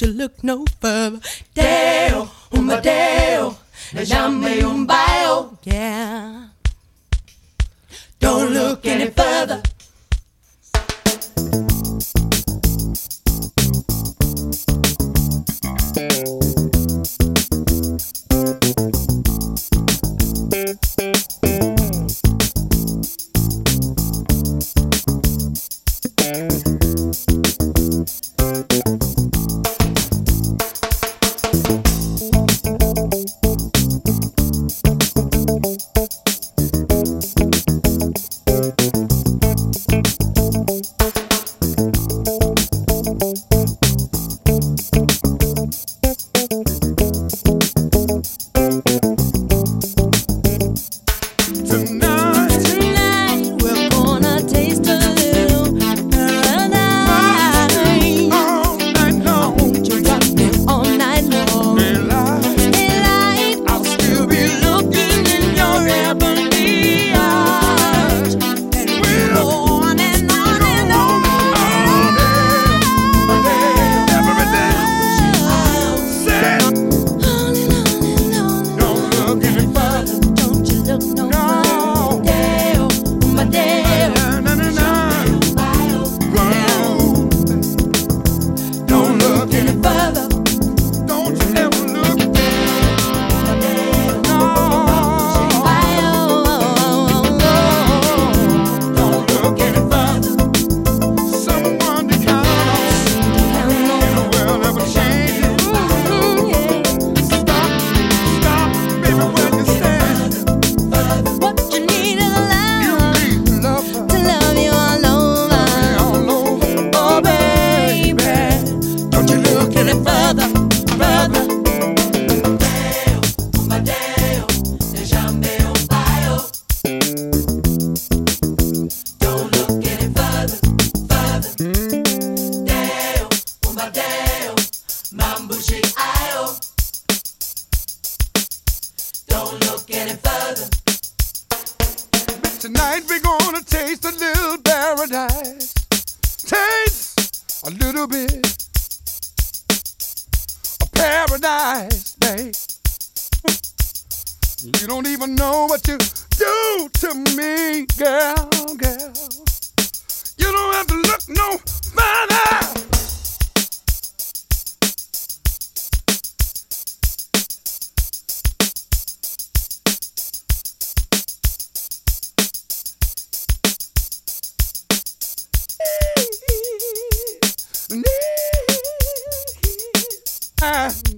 You look no further. Deo, umbadeo, llame un baile. You don't even know what you do to me, girl, girl. You don't have to look no further. Ah.